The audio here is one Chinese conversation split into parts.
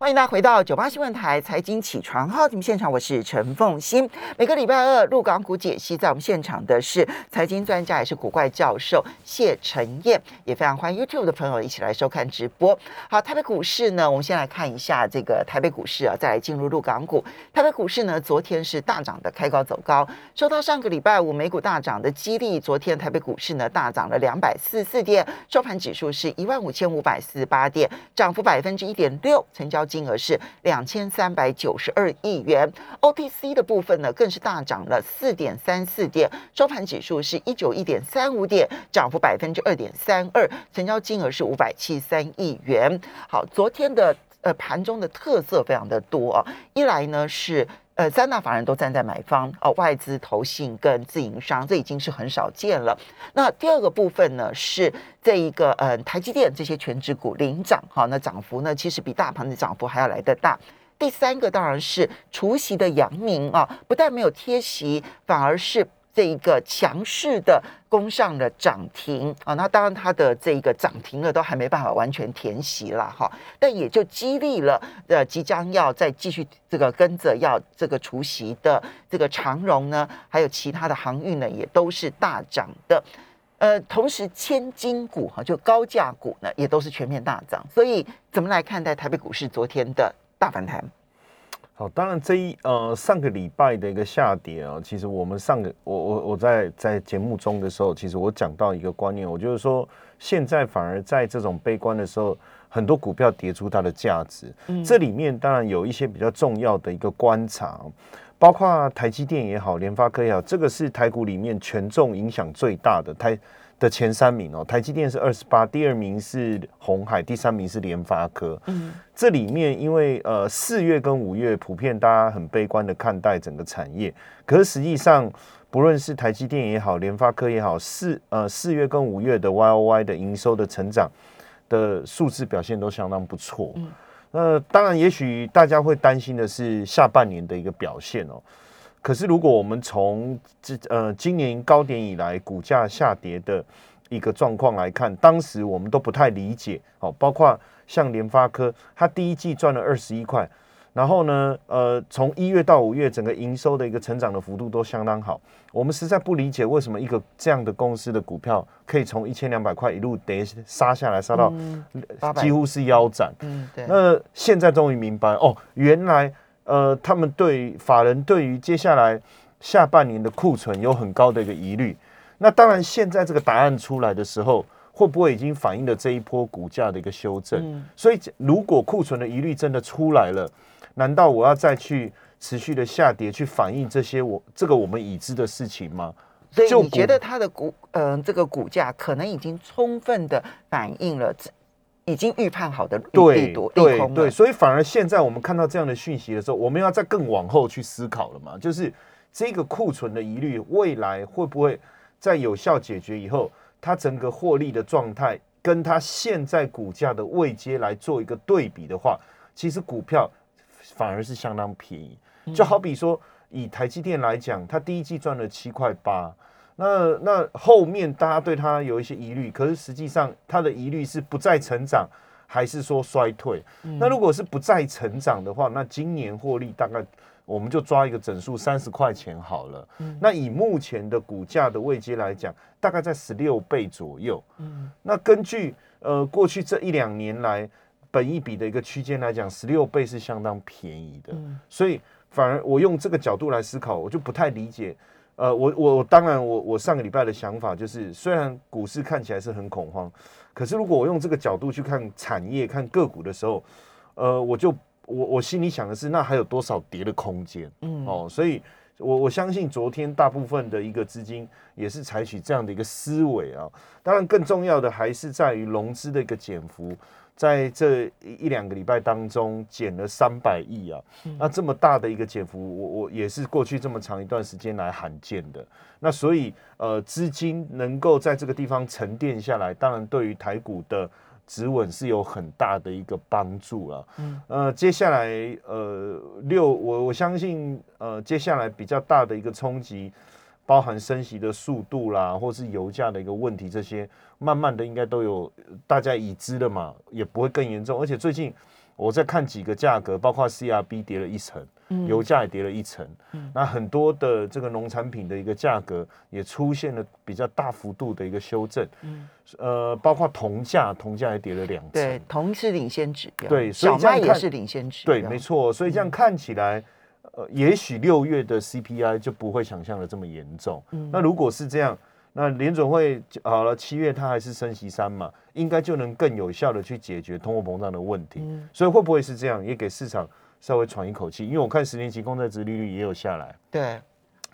欢迎大家回到九八新闻台财经起床号节目现场，我是陈凤欣。每个礼拜二陆港股解析，在我们现场的是财经专家，也是古怪教授谢晨彦，也非常欢迎 YouTube 的朋友一起来收看直播。好，台北股市呢，我们先来看一下这个台北股市啊，再来进入陆港股。台北股市呢，昨天是大涨的，开高走高，受到上个礼拜五美股大涨的激励，昨天台北股市呢大涨了两百四十四点，收盘指数是一万五千五百四十八点，涨幅百分之一点六，成交。金额是两千三百九十二亿元，OTC 的部分呢，更是大涨了四点三四点，收盘指数是一九一点三五点，涨幅百分之二点三二，成交金额是五百七十三亿元。好，昨天的呃盘中的特色非常的多啊，一来呢是。呃，三大法人都站在买方哦，外资、投信跟自营商，这已经是很少见了。那第二个部分呢，是这一个呃，台积电这些全职股领涨，哈，那涨幅呢，其实比大盘的涨幅还要来得大。第三个当然是除夕的阳明啊，不但没有贴息，反而是。这一个强势的攻上了涨停啊，那当然它的这一个涨停了都还没办法完全填息了哈，但也就激励了呃即将要再继续这个跟着要这个除息的这个长荣呢，还有其他的航运呢也都是大涨的，呃，同时千金股哈就高价股呢也都是全面大涨，所以怎么来看待台北股市昨天的大反弹？好，当然这一呃上个礼拜的一个下跌啊，其实我们上个我我我在在节目中的时候，其实我讲到一个观念，我就是说现在反而在这种悲观的时候，很多股票跌出它的价值。嗯，这里面当然有一些比较重要的一个观察，包括台积电也好，联发科也好，这个是台股里面权重影响最大的台。的前三名哦，台积电是二十八，第二名是鸿海，第三名是联发科。嗯，这里面因为呃四月跟五月普遍大家很悲观的看待整个产业，可是实际上不论是台积电也好，联发科也好，四呃四月跟五月的 YOY 的营收的成长的数字表现都相当不错。嗯，那当然也许大家会担心的是下半年的一个表现哦。可是，如果我们从这呃今年高点以来股价下跌的一个状况来看，当时我们都不太理解哦。包括像联发科，它第一季赚了二十一块，然后呢，呃，从一月到五月，整个营收的一个成长的幅度都相当好。我们实在不理解为什么一个这样的公司的股票可以从一千两百块一路跌杀下来，杀到几乎是腰斩。嗯，对。那现在终于明白哦，原来。呃，他们对法人对于接下来下半年的库存有很高的一个疑虑。那当然，现在这个答案出来的时候，会不会已经反映了这一波股价的一个修正？嗯、所以，如果库存的疑虑真的出来了，难道我要再去持续的下跌去反映这些我这个我们已知的事情吗？所以，你觉得它的股嗯、呃，这个股价可能已经充分的反映了已经预判好的利多对对对，所以反而现在我们看到这样的讯息的时候，我们要再更往后去思考了嘛？就是这个库存的疑虑，未来会不会在有效解决以后，它整个获利的状态跟它现在股价的位阶来做一个对比的话，其实股票反而是相当便宜。就好比说以台积电来讲，它第一季赚了七块八。那那后面大家对它有一些疑虑，可是实际上它的疑虑是不再成长，还是说衰退？嗯、那如果是不再成长的话，那今年获利大概我们就抓一个整数三十块钱好了。嗯、那以目前的股价的位阶来讲，大概在十六倍左右。嗯、那根据呃过去这一两年来本一比的一个区间来讲，十六倍是相当便宜的。嗯、所以反而我用这个角度来思考，我就不太理解。呃，我我当然我我上个礼拜的想法就是，虽然股市看起来是很恐慌，可是如果我用这个角度去看产业、看个股的时候，呃，我就我我心里想的是，那还有多少跌的空间？嗯，哦，所以我我相信昨天大部分的一个资金也是采取这样的一个思维啊。当然，更重要的还是在于融资的一个减幅。在这一两个礼拜当中减了三百亿啊，那这么大的一个减幅，我我也是过去这么长一段时间来罕见的。那所以呃，资金能够在这个地方沉淀下来，当然对于台股的止稳是有很大的一个帮助了。嗯，呃，接下来呃六，我我相信呃接下来比较大的一个冲击。包含升息的速度啦，或是油价的一个问题，这些慢慢的应该都有大家已知的嘛，也不会更严重。而且最近我在看几个价格，包括 CRB 跌了一成，嗯、油价也跌了一成，嗯、那很多的这个农产品的一个价格也出现了比较大幅度的一个修正，嗯、呃，包括铜价，铜价也跌了两成，对，铜是领先指标，对，小麦也是领先指标，对，没错，所以这样看起来，嗯、呃，也许六月的 CPI 就不会想象的这么严重，嗯、那如果是这样。那联准会好了，七月它还是升息三嘛，应该就能更有效的去解决通货膨胀的问题。嗯、所以会不会是这样，也给市场稍微喘一口气？因为我看十年期公债殖利率也有下来。对，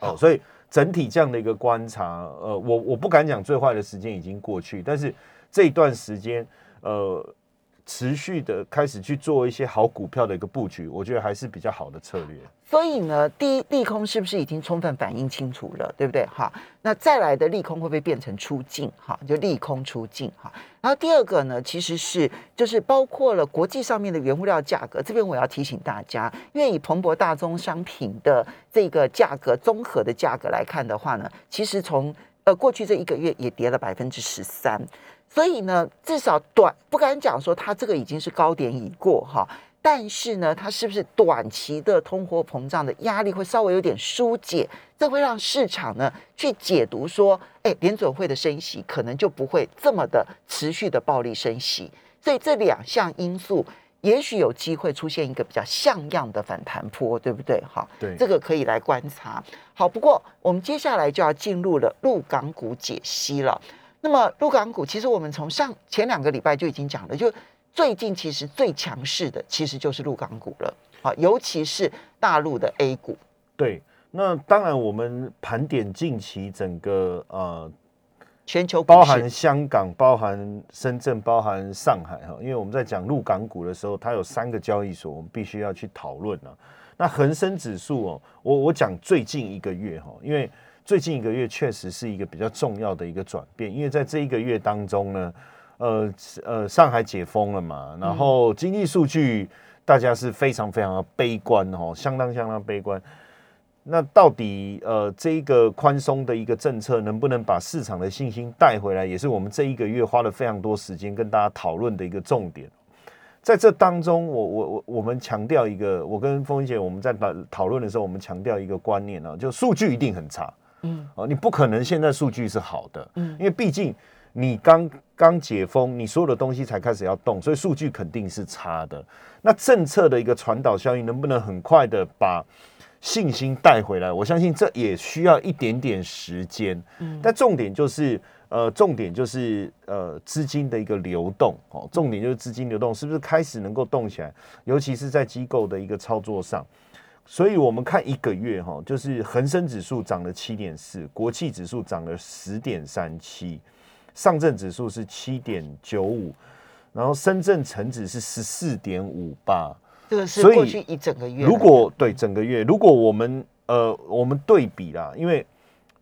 哦，所以整体这样的一个观察，呃，我我不敢讲最坏的时间已经过去，但是这一段时间，呃。持续的开始去做一些好股票的一个布局，我觉得还是比较好的策略。所以呢，第一利空是不是已经充分反映清楚了，对不对？哈，那再来的利空会不会变成出境？哈，就利空出境哈。然后第二个呢，其实是就是包括了国际上面的原物料价格。这边我要提醒大家，因为以蓬勃大宗商品的这个价格综合的价格来看的话呢，其实从呃过去这一个月也跌了百分之十三。所以呢，至少短不敢讲说它这个已经是高点已过哈，但是呢，它是不是短期的通货膨胀的压力会稍微有点疏解？这会让市场呢去解读说，哎，联准会的升息可能就不会这么的持续的暴力升息。所以这两项因素，也许有机会出现一个比较像样的反弹坡，对不对？哈，对，这个可以来观察。好，不过我们接下来就要进入了陆港股解析了。那么陆港股，其实我们从上前两个礼拜就已经讲了，就最近其实最强势的其实就是陆港股了啊，尤其是大陆的 A 股。对，那当然我们盘点近期整个呃全球，包含香港、包含深圳、包含上海哈，因为我们在讲陆港股的时候，它有三个交易所，我们必须要去讨论啊。那恒生指数哦，我我讲最近一个月哈，因为。最近一个月确实是一个比较重要的一个转变，因为在这一个月当中呢，呃呃，上海解封了嘛，然后经济数据大家是非常非常的悲观哦，相当相当悲观。那到底呃这一个宽松的一个政策能不能把市场的信心带回来，也是我们这一个月花了非常多时间跟大家讨论的一个重点。在这当中，我我我我们强调一个，我跟风姐我们在讨讨论的时候，我们强调一个观念啊，就数据一定很差。嗯，哦，你不可能现在数据是好的，嗯，因为毕竟你刚刚解封，你所有的东西才开始要动，所以数据肯定是差的。那政策的一个传导效应能不能很快的把信心带回来？我相信这也需要一点点时间。嗯，但重点就是，呃，重点就是呃资金的一个流动，哦，重点就是资金流动是不是开始能够动起来？尤其是在机构的一个操作上。所以，我们看一个月哈，就是恒生指数涨了七点四，国企指数涨了十点三七，上证指数是七点九五，然后深圳成指是十四点五八。这个是过去一整个月。如果对整个月，如果我们呃我们对比啦，因为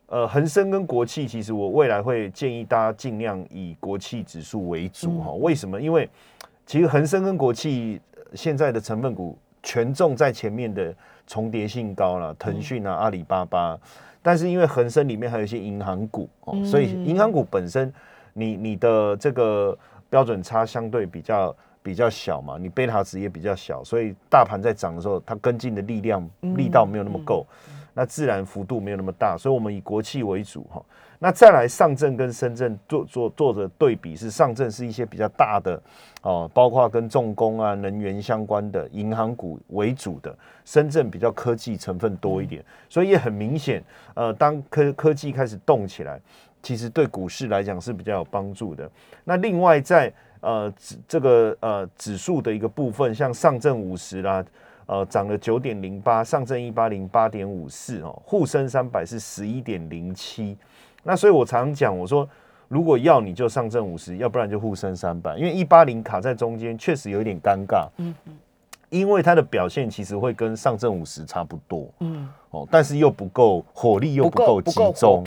呃恒生跟国企，其实我未来会建议大家尽量以国企指数为主哈。为什么？因为其实恒生跟国企现在的成分股权重在前面的。重叠性高了，腾讯啊、阿里巴巴，但是因为恒生里面还有一些银行股哦，所以银行股本身你你的这个标准差相对比较比较小嘛，你贝塔值也比较小，所以大盘在涨的时候，它跟进的力量力道没有那么够，那自然幅度没有那么大，所以我们以国企为主哈。那再来上证跟深圳做做做的对比是，上证是一些比较大的哦，包括跟重工啊、能源相关的银行股为主的，深圳比较科技成分多一点，所以也很明显，呃，当科科技开始动起来，其实对股市来讲是比较有帮助的。那另外在呃指这个呃指数的一个部分，像上证五十啦，呃涨了九点零八，上证一八零八点五四哦，沪深三百是十一点零七。那所以，我常讲，我说，如果要你就上证五十，要不然就沪深三百，因为一八零卡在中间，确实有一点尴尬。嗯嗯，因为它的表现其实会跟上证五十差不多。嗯，哦，但是又不够火力，又不够集中。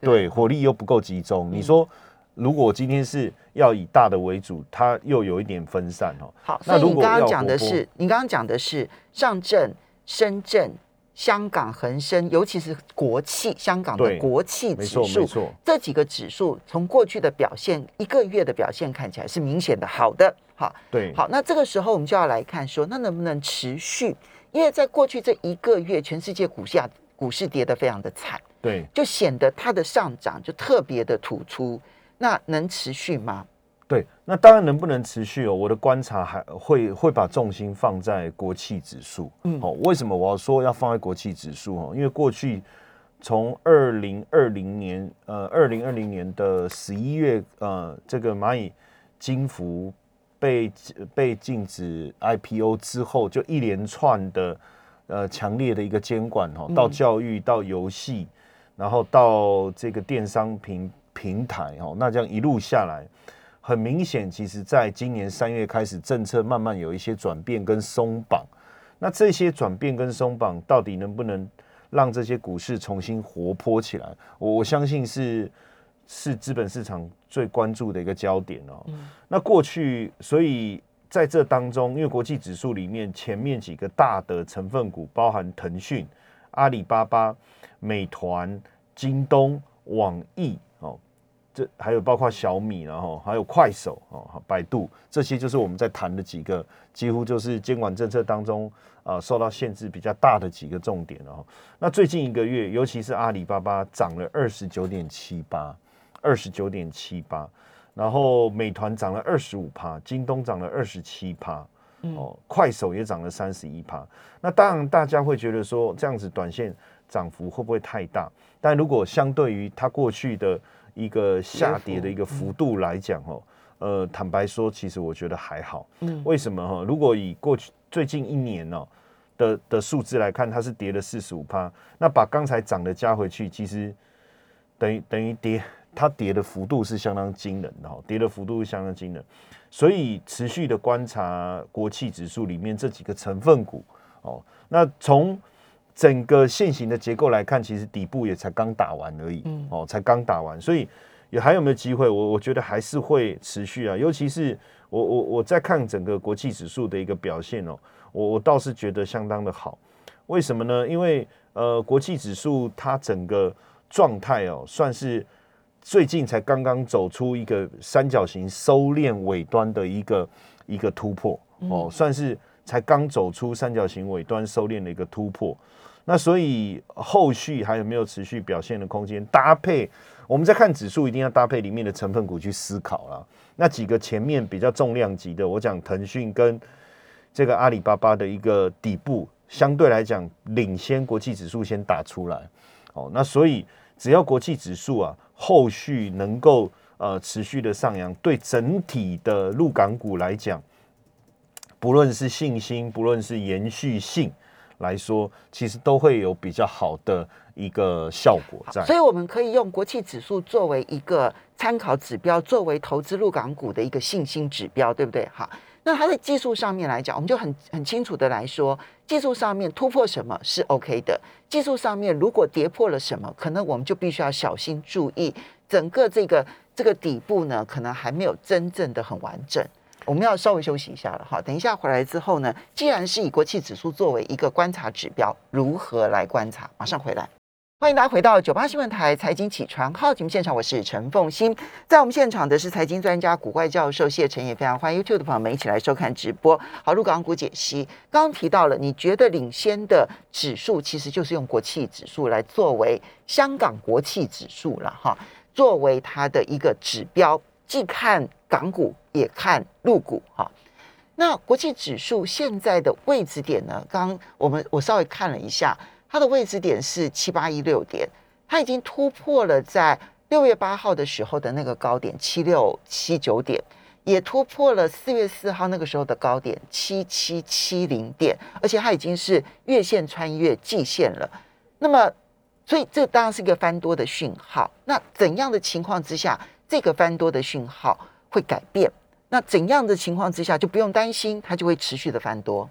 对，火力又不够集中。你说，如果今天是要以大的为主，它又有一点分散哦。好，那如果你刚刚讲的是，你刚刚讲的是上证、深圳。香港恒生，尤其是国企，香港的国企指数，这几个指数从过去的表现，一个月的表现看起来是明显的好的。好。对，好，那这个时候我们就要来看说，那能不能持续？因为在过去这一个月，全世界股价股市跌得非常的惨，对，就显得它的上涨就特别的突出。那能持续吗？对，那当然能不能持续哦？我的观察还会会把重心放在国企指数。嗯，哦，为什么我要说要放在国企指数？哦，因为过去从二零二零年，呃，二零二零年的十一月，呃，这个蚂蚁金服被被禁止 IPO 之后，就一连串的呃强烈的一个监管哦，到教育到游戏，然后到这个电商平平台哦，那这样一路下来。很明显，其实在今年三月开始，政策慢慢有一些转变跟松绑。那这些转变跟松绑，到底能不能让这些股市重新活泼起来？我我相信是是资本市场最关注的一个焦点哦。那过去，所以在这当中，因为国际指数里面前面几个大的成分股，包含腾讯、阿里巴巴、美团、京东、网易。这还有包括小米，然后还有快手哦，百度这些就是我们在谈的几个，几乎就是监管政策当中啊受到限制比较大的几个重点哦。那最近一个月，尤其是阿里巴巴涨了二十九点七八，二十九点七八，然后美团涨了二十五趴，京东涨了二十七趴，哦，快手也涨了三十一趴。那当然大家会觉得说这样子短线涨幅会不会太大？但如果相对于它过去的一个下跌的一个幅度来讲，哦，呃，坦白说，其实我觉得还好。嗯，为什么哈？如果以过去最近一年哦的的数字来看，它是跌了四十五趴，那把刚才涨的加回去，其实等于等于跌，它跌的幅度是相当惊人的哈，跌的幅度是相当惊人。所以持续的观察国企指数里面这几个成分股哦，那从。整个现行的结构来看，其实底部也才刚打完而已，嗯、哦，才刚打完，所以也还有没有机会？我我觉得还是会持续啊，尤其是我我我在看整个国际指数的一个表现哦，我我倒是觉得相当的好。为什么呢？因为呃，国际指数它整个状态哦，算是最近才刚刚走出一个三角形收敛尾端的一个一个突破哦，算是才刚走出三角形尾端收敛的一个突破。那所以后续还有没有持续表现的空间？搭配我们在看指数，一定要搭配里面的成分股去思考啦。那几个前面比较重量级的，我讲腾讯跟这个阿里巴巴的一个底部，相对来讲领先国际指数先打出来。哦，那所以只要国际指数啊后续能够呃持续的上扬，对整体的陆港股来讲，不论是信心，不论是延续性。来说，其实都会有比较好的一个效果在，所以我们可以用国企指数作为一个参考指标，作为投资陆港股的一个信心指标，对不对？好，那它在技术上面来讲，我们就很很清楚的来说，技术上面突破什么是 OK 的，技术上面如果跌破了什么，可能我们就必须要小心注意，整个这个这个底部呢，可能还没有真正的很完整。我们要稍微休息一下了哈，等一下回来之后呢，既然是以国企指数作为一个观察指标，如何来观察？马上回来，欢迎大家回到九八新闻台财经起床号节目现场，我是陈凤馨，在我们现场的是财经专家古怪教授谢晨，也非常欢迎 YouTube 的朋友们一起来收看直播。好，入港股解析，刚刚提到了，你觉得领先的指数其实就是用国企指数来作为香港国企指数了哈，作为它的一个指标。既看港股也看入股哈，那国际指数现在的位置点呢？刚我们我稍微看了一下，它的位置点是七八一六点，它已经突破了在六月八号的时候的那个高点七六七九点，也突破了四月四号那个时候的高点七七七零点，而且它已经是月线穿越季线了。那么，所以这当然是一个翻多的讯号。那怎样的情况之下？这个翻多的讯号会改变，那怎样的情况之下就不用担心，它就会持续的翻多。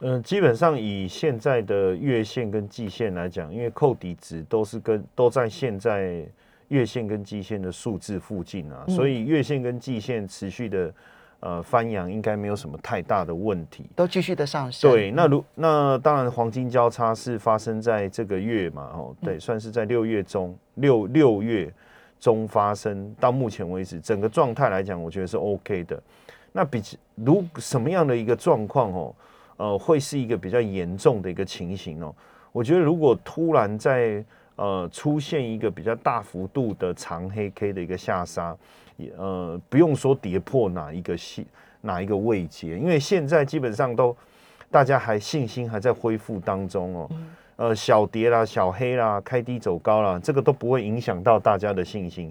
嗯、呃，基本上以现在的月线跟季线来讲，因为扣底值都是跟都在现在月线跟季线的数字附近啊，嗯、所以月线跟季线持续的呃翻扬，应该没有什么太大的问题，都继续的上升。对，那如那当然黄金交叉是发生在这个月嘛，哦，对，嗯、算是在六月中六六月。中发生到目前为止，整个状态来讲，我觉得是 OK 的。那比如什么样的一个状况哦，呃，会是一个比较严重的一个情形哦。我觉得如果突然在呃出现一个比较大幅度的长黑 K 的一个下杀，呃不用说跌破哪一个系哪一个位阶，因为现在基本上都大家还信心还在恢复当中哦。呃，小跌啦、小黑啦、开低走高啦，这个都不会影响到大家的信心。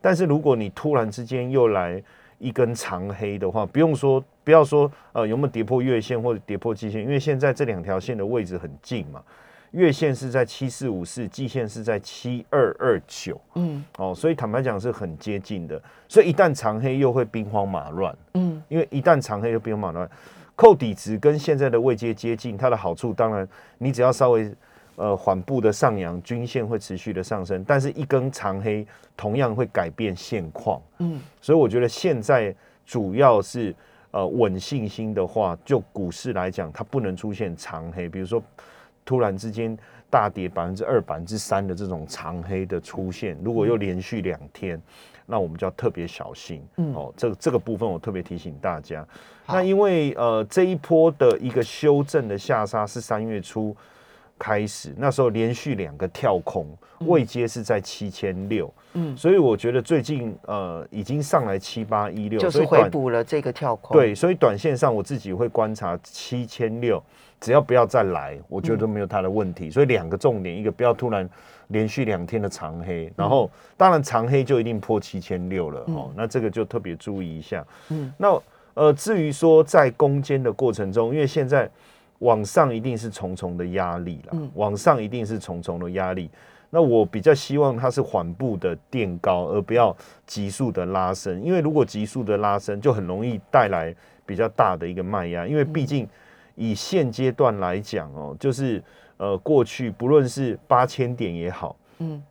但是如果你突然之间又来一根长黑的话，不用说，不要说呃有没有跌破月线或者跌破季线，因为现在这两条线的位置很近嘛，月线是在七四五四，季线是在七二二九，嗯，哦，所以坦白讲是很接近的。所以一旦长黑又会兵荒马乱，嗯，因为一旦长黑又兵荒马乱。扣底值跟现在的位阶接近，它的好处当然，你只要稍微呃缓步的上扬，均线会持续的上升，但是一根长黑同样会改变现况。嗯，所以我觉得现在主要是呃稳信心的话，就股市来讲，它不能出现长黑，比如说突然之间大跌百分之二、百分之三的这种长黑的出现，如果又连续两天。那我们就要特别小心，嗯，哦，这个这个部分我特别提醒大家。那因为呃这一波的一个修正的下杀是三月初开始，那时候连续两个跳空，位阶是在七千六，嗯，所以我觉得最近呃已经上来七八一六，就是回补了这个跳空。对，所以短线上我自己会观察七千六，只要不要再来，我觉得都没有它的问题。所以两个重点，一个不要突然。连续两天的长黑，然后当然长黑就一定破七千六了哦，那这个就特别注意一下。嗯，那呃，至于说在攻坚的过程中，因为现在往上一定是重重的压力了，往上一定是重重的压力。那我比较希望它是缓步的垫高，而不要急速的拉升，因为如果急速的拉升，就很容易带来比较大的一个卖压。因为毕竟以现阶段来讲哦，就是。呃，过去不论是八千点也好，嗯，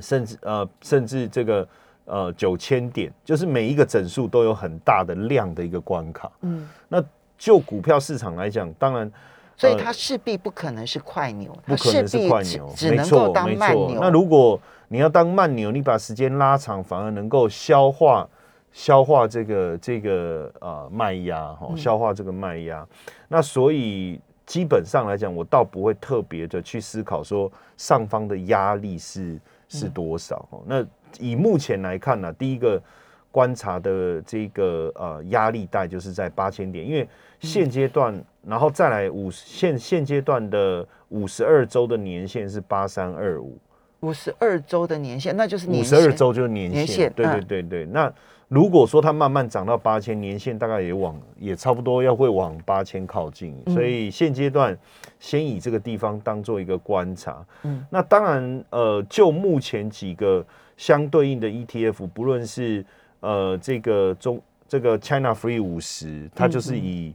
甚至呃，甚至这个呃九千点，就是每一个整数都有很大的量的一个关卡，嗯，那就股票市场来讲，当然，呃、所以它势必不可能是快牛，不可能是快牛，只能够当慢牛。那如果你要当慢牛，你把时间拉长，反而能够消化消化这个这个呃卖压哈，消化这个卖压，嗯、那所以。基本上来讲，我倒不会特别的去思考说上方的压力是是多少。嗯、那以目前来看呢、啊，第一个观察的这个呃压力带就是在八千点，因为现阶段，嗯、然后再来五现现阶段的五十二周的年限是八三二五，五十二周的年限，那就是五十二周就是年限，对对对对，嗯、那。如果说它慢慢涨到八千，年线大概也往也差不多要会往八千靠近，所以现阶段先以这个地方当做一个观察。嗯，那当然，呃，就目前几个相对应的 ETF，不论是呃这个中这个 China Free 五十，它就是以。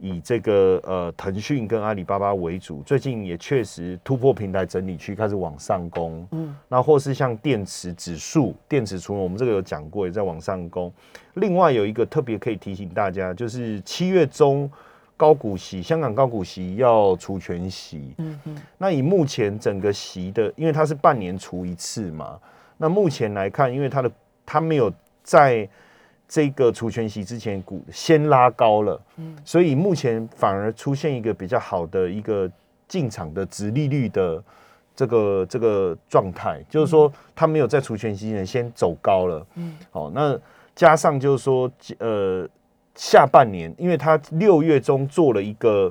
以这个呃腾讯跟阿里巴巴为主，最近也确实突破平台整理区，开始往上攻。嗯，那或是像电池指数、电池除了我们这个有讲过，也在往上攻。另外有一个特别可以提醒大家，就是七月中高股息，香港高股息要除权息。嗯嗯，那以目前整个息的，因为它是半年除一次嘛，那目前来看，因为它的它没有在。这个除权息之前股先拉高了，嗯，所以目前反而出现一个比较好的一个进场的值利率的这个这个状态，就是说它没有在除权息前先走高了，嗯，好，那加上就是说呃下半年，因为它六月中做了一个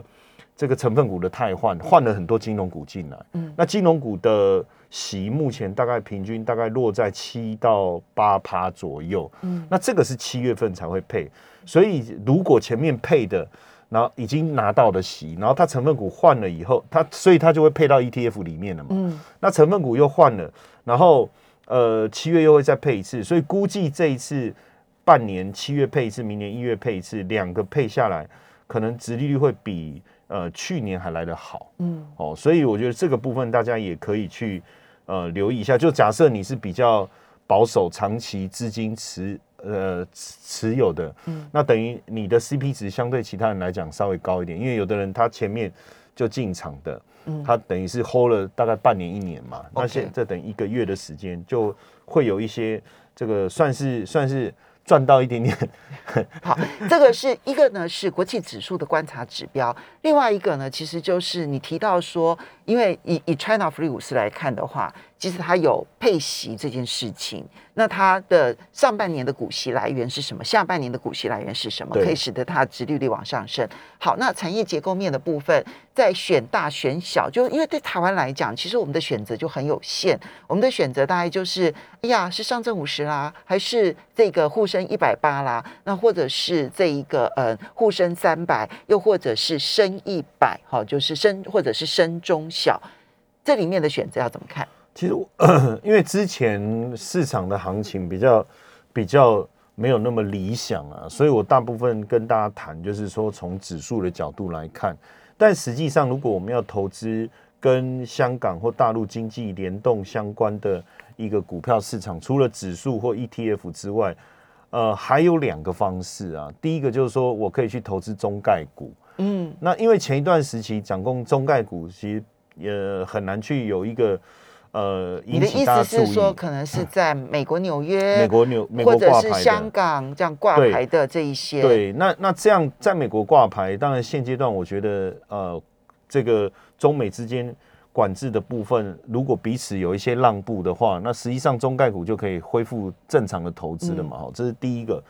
这个成分股的汰换，换了很多金融股进来，嗯，那金融股的。息目前大概平均大概落在七到八趴左右，嗯，那这个是七月份才会配，所以如果前面配的，然后已经拿到的息，然后它成分股换了以后，它所以它就会配到 ETF 里面了嘛，嗯，那成分股又换了，然后呃七月又会再配一次，所以估计这一次半年七月配一次，明年一月配一次，两个配下来，可能殖利率会比。呃，去年还来得好，嗯，哦，所以我觉得这个部分大家也可以去呃留意一下。就假设你是比较保守、长期资金持呃持有的，嗯，那等于你的 CP 值相对其他人来讲稍微高一点，因为有的人他前面就进场的，嗯，他等于是 hold 了大概半年一年嘛，嗯，那现在等一个月的时间就会有一些这个算是算是赚到一点点。好，这个是一个呢，是国际指数的观察指标；另外一个呢，其实就是你提到说，因为以以 China Free 五十来看的话，其实它有配息这件事情。那它的上半年的股息来源是什么？下半年的股息来源是什么？可以使得它的殖利率往上升。好，那产业结构面的部分，在选大选小，就因为对台湾来讲，其实我们的选择就很有限。我们的选择大概就是，哎呀，是上证五十啦，还是这个沪深一百八啦？那或者是这一个呃沪深三百，又或者是深一百，好，就是深或者是深中小，这里面的选择要怎么看？其实，因为之前市场的行情比较比较没有那么理想啊，所以我大部分跟大家谈，就是说从指数的角度来看。但实际上，如果我们要投资跟香港或大陆经济联动相关的一个股票市场，除了指数或 ETF 之外，呃，还有两个方式啊。第一个就是说我可以去投资中概股，嗯，那因为前一段时期讲过中概股，其实也很难去有一个。呃，你的意思是说，可能是在美国纽约、美国纽、或者是香港这样挂牌的这一些。对，那那这样在美国挂牌，当然现阶段我觉得，呃，这个中美之间管制的部分，如果彼此有一些让步的话，那实际上中概股就可以恢复正常的投资了嘛。好、嗯，这是第一个。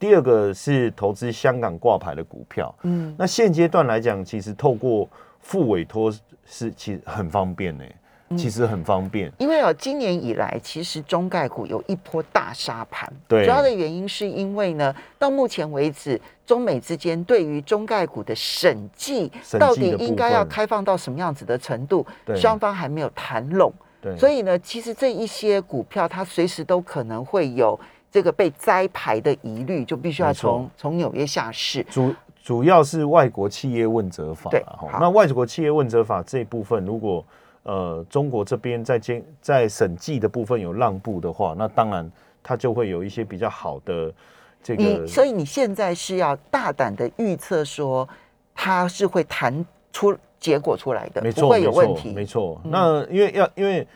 第二个是投资香港挂牌的股票。嗯，那现阶段来讲，其实透过副委托是其实很方便呢、欸。其实很方便，因为哦，今年以来其实中概股有一波大杀盘，对，主要的原因是因为呢，到目前为止，中美之间对于中概股的审计到底应该要开放到什么样子的程度，双方还没有谈拢，对，所以呢，其实这一些股票它随时都可能会有这个被摘牌的疑虑，就必须要从从纽约下市。主主要是外国企业问责法，对，那外国企业问责法这一部分如果。呃，中国这边在监在审计的部分有让步的话，那当然它就会有一些比较好的这个。所以你现在是要大胆的预测说，它是会谈出结果出来的，没错，不会有问题。没错，那因为要因为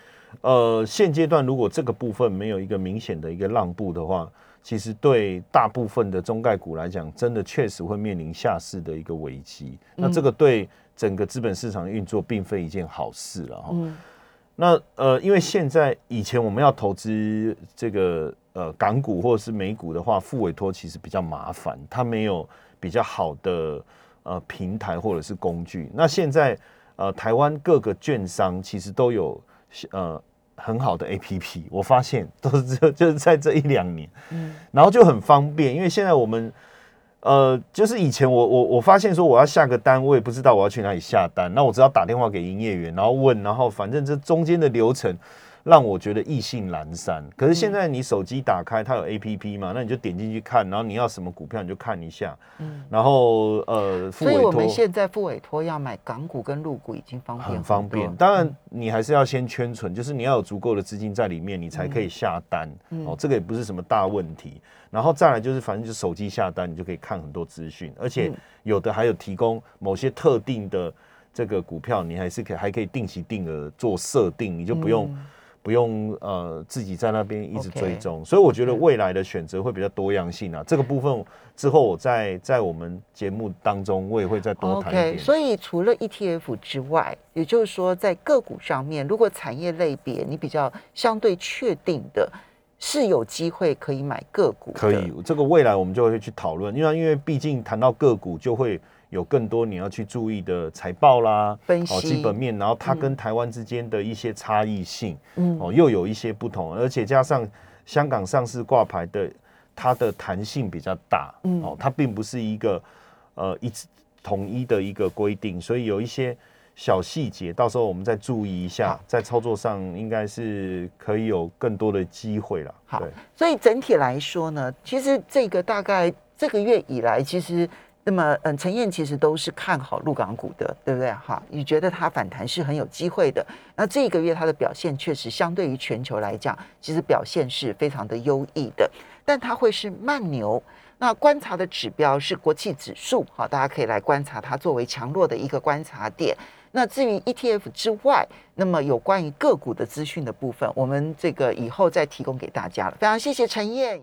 呃现阶段如果这个部分没有一个明显的一个让步的话，其实对大部分的中概股来讲，真的确实会面临下市的一个危机。那这个对。整个资本市场运作并非一件好事了哈。嗯、那呃，因为现在以前我们要投资这个呃港股或者是美股的话，付委托其实比较麻烦，它没有比较好的呃平台或者是工具。那现在呃台湾各个券商其实都有呃很好的 APP，我发现都是就就是在这一两年，嗯，然后就很方便，因为现在我们。呃，就是以前我我我发现说我要下个单，我也不知道我要去哪里下单，那我只要打电话给营业员，然后问，然后反正这中间的流程让我觉得意兴阑珊。可是现在你手机打开，它有 APP 嘛，那你就点进去看，然后你要什么股票你就看一下，嗯，然后呃，所以我们现在付委托要买港股跟陆股已经方便很很方便。当然你还是要先圈存，就是你要有足够的资金在里面，你才可以下单。哦，这个也不是什么大问题。然后再来就是，反正就是手机下单，你就可以看很多资讯，而且有的还有提供某些特定的这个股票，你还是可以还可以定期定额做设定，你就不用、嗯、不用呃自己在那边一直追踪。所以我觉得未来的选择会比较多样性啊。这个部分之后我在在我们节目当中我也会再多谈一点。Okay, 所以除了 ETF 之外，也就是说在个股上面，如果产业类别你比较相对确定的。是有机会可以买个股，可以，这个未来我们就会去讨论，因为因为毕竟谈到个股，就会有更多你要去注意的财报啦，分析、哦、基本面，然后它跟台湾之间的一些差异性，嗯，哦，又有一些不同，而且加上香港上市挂牌的，它的弹性比较大，嗯，哦，它并不是一个呃一统一的一个规定，所以有一些。小细节，到时候我们再注意一下，在操作上应该是可以有更多的机会了。好，所以整体来说呢，其实这个大概这个月以来，其实那么嗯，陈燕其实都是看好陆港股的，对不对？哈，你觉得它反弹是很有机会的。那这个月它的表现确实相对于全球来讲，其实表现是非常的优异的，但它会是慢牛。那观察的指标是国际指数，好，大家可以来观察它作为强弱的一个观察点。那至于 ETF 之外，那么有关于个股的资讯的部分，我们这个以后再提供给大家了。非常谢谢陈燕。